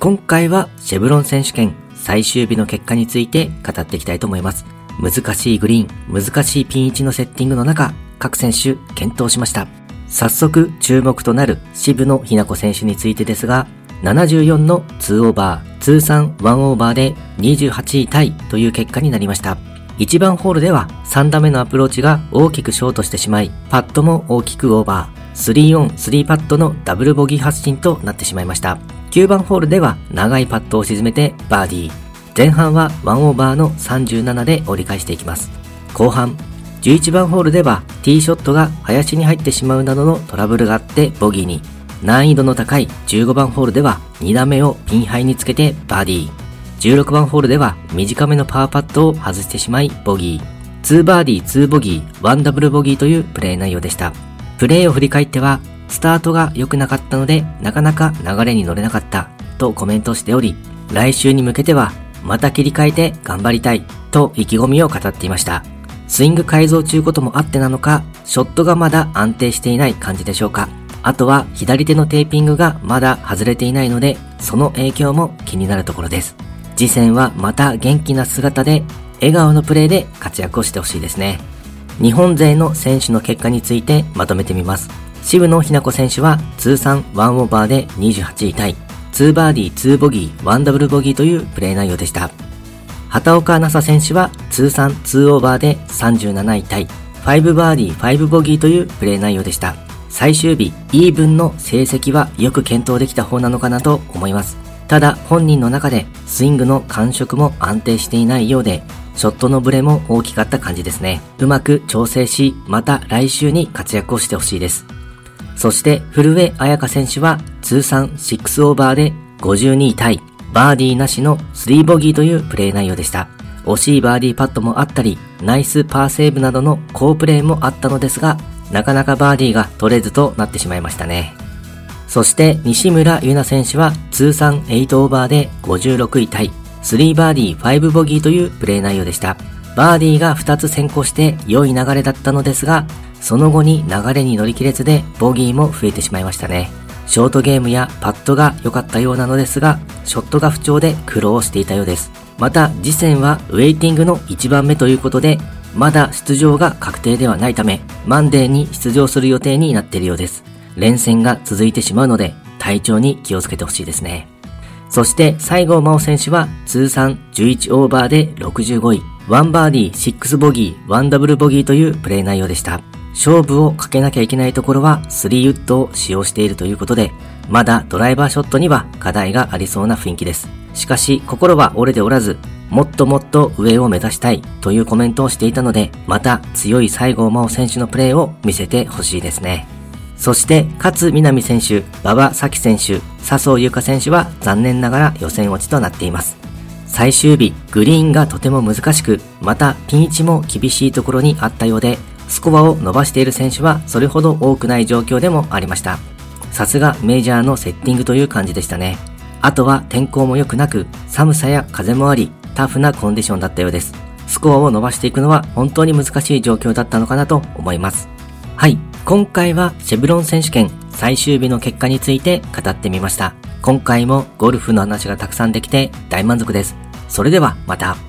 今回はシェブロン選手権最終日の結果について語っていきたいと思います。難しいグリーン、難しいピン位置のセッティングの中、各選手健闘しました。早速注目となる渋野日向子選手についてですが、74の2オーバー、通算1オーバーで28位タイという結果になりました。1番ホールでは3打目のアプローチが大きくショートしてしまい、パットも大きくオーバー。3オン、3パットのダブルボギー発進となってしまいました。9番ホールでは長いパットを沈めてバーディー。前半は1オーバーの37で折り返していきます。後半、11番ホールではティーショットが林に入ってしまうなどのトラブルがあってボギーに。難易度の高い15番ホールでは2打目をピンハイにつけてバーディー。16番ホールでは短めのパワーパットを外してしまいボギー。2バーディー2ボギー1ダブルボギーというプレー内容でした。プレーを振り返ってはスタートが良くなかったのでなかなか流れに乗れなかったとコメントしており来週に向けてはまた切り替えて頑張りたいと意気込みを語っていました。スイング改造中こともあってなのか、ショットがまだ安定していない感じでしょうか。あとは左手のテーピングがまだ外れていないので、その影響も気になるところです。次戦はまた元気な姿で、笑顔のプレーで活躍をしてほしいですね。日本勢の選手の結果についてまとめてみます。渋野日向子選手は通算1オーバーで28位タイ、2バーディー2ボギー1ダブルボギーというプレー内容でした。畑岡奈紗選手は通算2オーバーで37位タイ、5バーディー5ボギーというプレー内容でした。最終日、イーブンの成績はよく検討できた方なのかなと思います。ただ本人の中でスイングの感触も安定していないようで、ショットのブレも大きかった感じですね。うまく調整し、また来週に活躍をしてほしいです。そして古江彩香選手は通算6オーバーで52位タイ、バーディーなしの3ボギーというプレー内容でした。惜しいバーディーパットもあったり、ナイスパーセーブなどの好プレーもあったのですが、なかなかバーディーが取れずとなってしまいましたね。そして西村優菜選手は通算8オーバーで56位タイ、3バーディー5ボギーというプレー内容でした。バーディーが2つ先行して良い流れだったのですが、その後に流れに乗り切れずでボギーも増えてしまいましたね。ショートゲームやパットが良かったようなのですが、ショットが不調で苦労していたようです。また、次戦はウェイティングの1番目ということで、まだ出場が確定ではないため、マンデーに出場する予定になっているようです。連戦が続いてしまうので、体調に気をつけてほしいですね。そして西郷真央選手は通算11オーバーで65位、1バーディー6ボギー、1ダブルボギーというプレー内容でした。勝負をかけなきゃいけないところは3ウッドを使用しているということで、まだドライバーショットには課題がありそうな雰囲気です。しかし心は折れておらず、もっともっと上を目指したいというコメントをしていたので、また強い西郷真央選手のプレーを見せてほしいですね。そして、勝みなみ選手、馬場咲希選手、笹生優香選手は残念ながら予選落ちとなっています。最終日、グリーンがとても難しく、またピン位置も厳しいところにあったようで、スコアを伸ばしている選手はそれほど多くない状況でもありました。さすがメジャーのセッティングという感じでしたね。あとは天候も良くなく、寒さや風もあり、タフなコンディションだったようです。スコアを伸ばしていくのは本当に難しい状況だったのかなと思います。はい。今回はシェブロン選手権最終日の結果について語ってみました。今回もゴルフの話がたくさんできて大満足です。それではまた。